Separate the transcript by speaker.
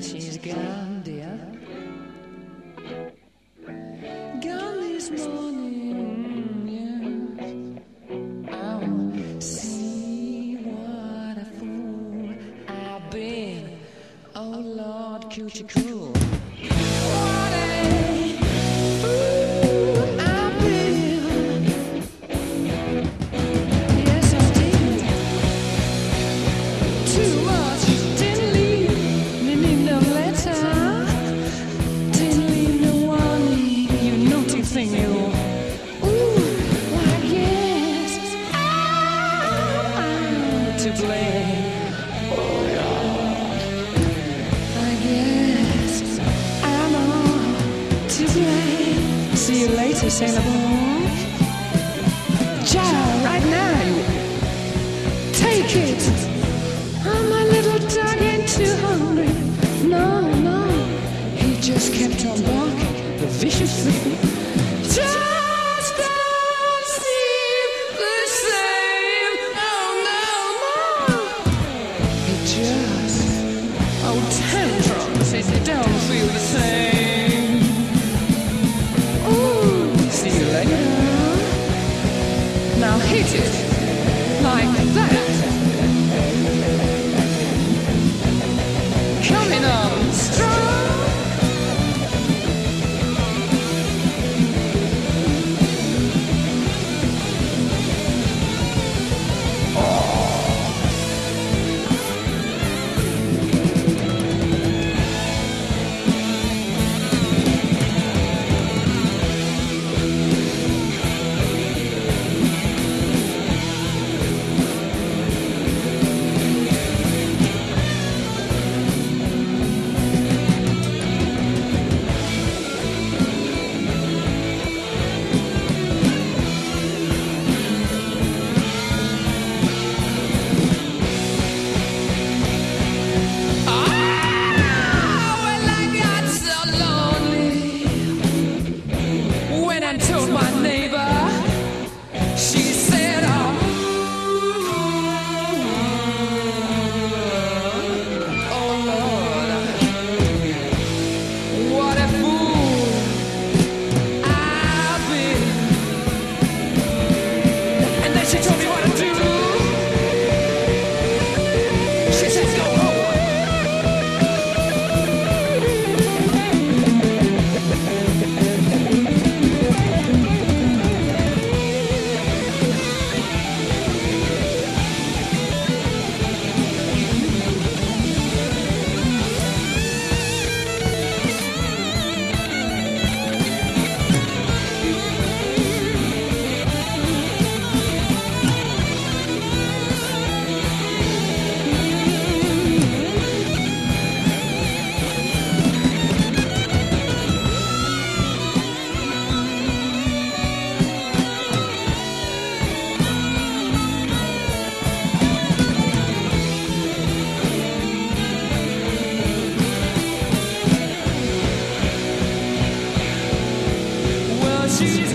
Speaker 1: she's gone, dear. Sailor boy. Child, right now take it. Oh, my little dog ain't too hungry. No, no, he just kept on barking viciously. Just she's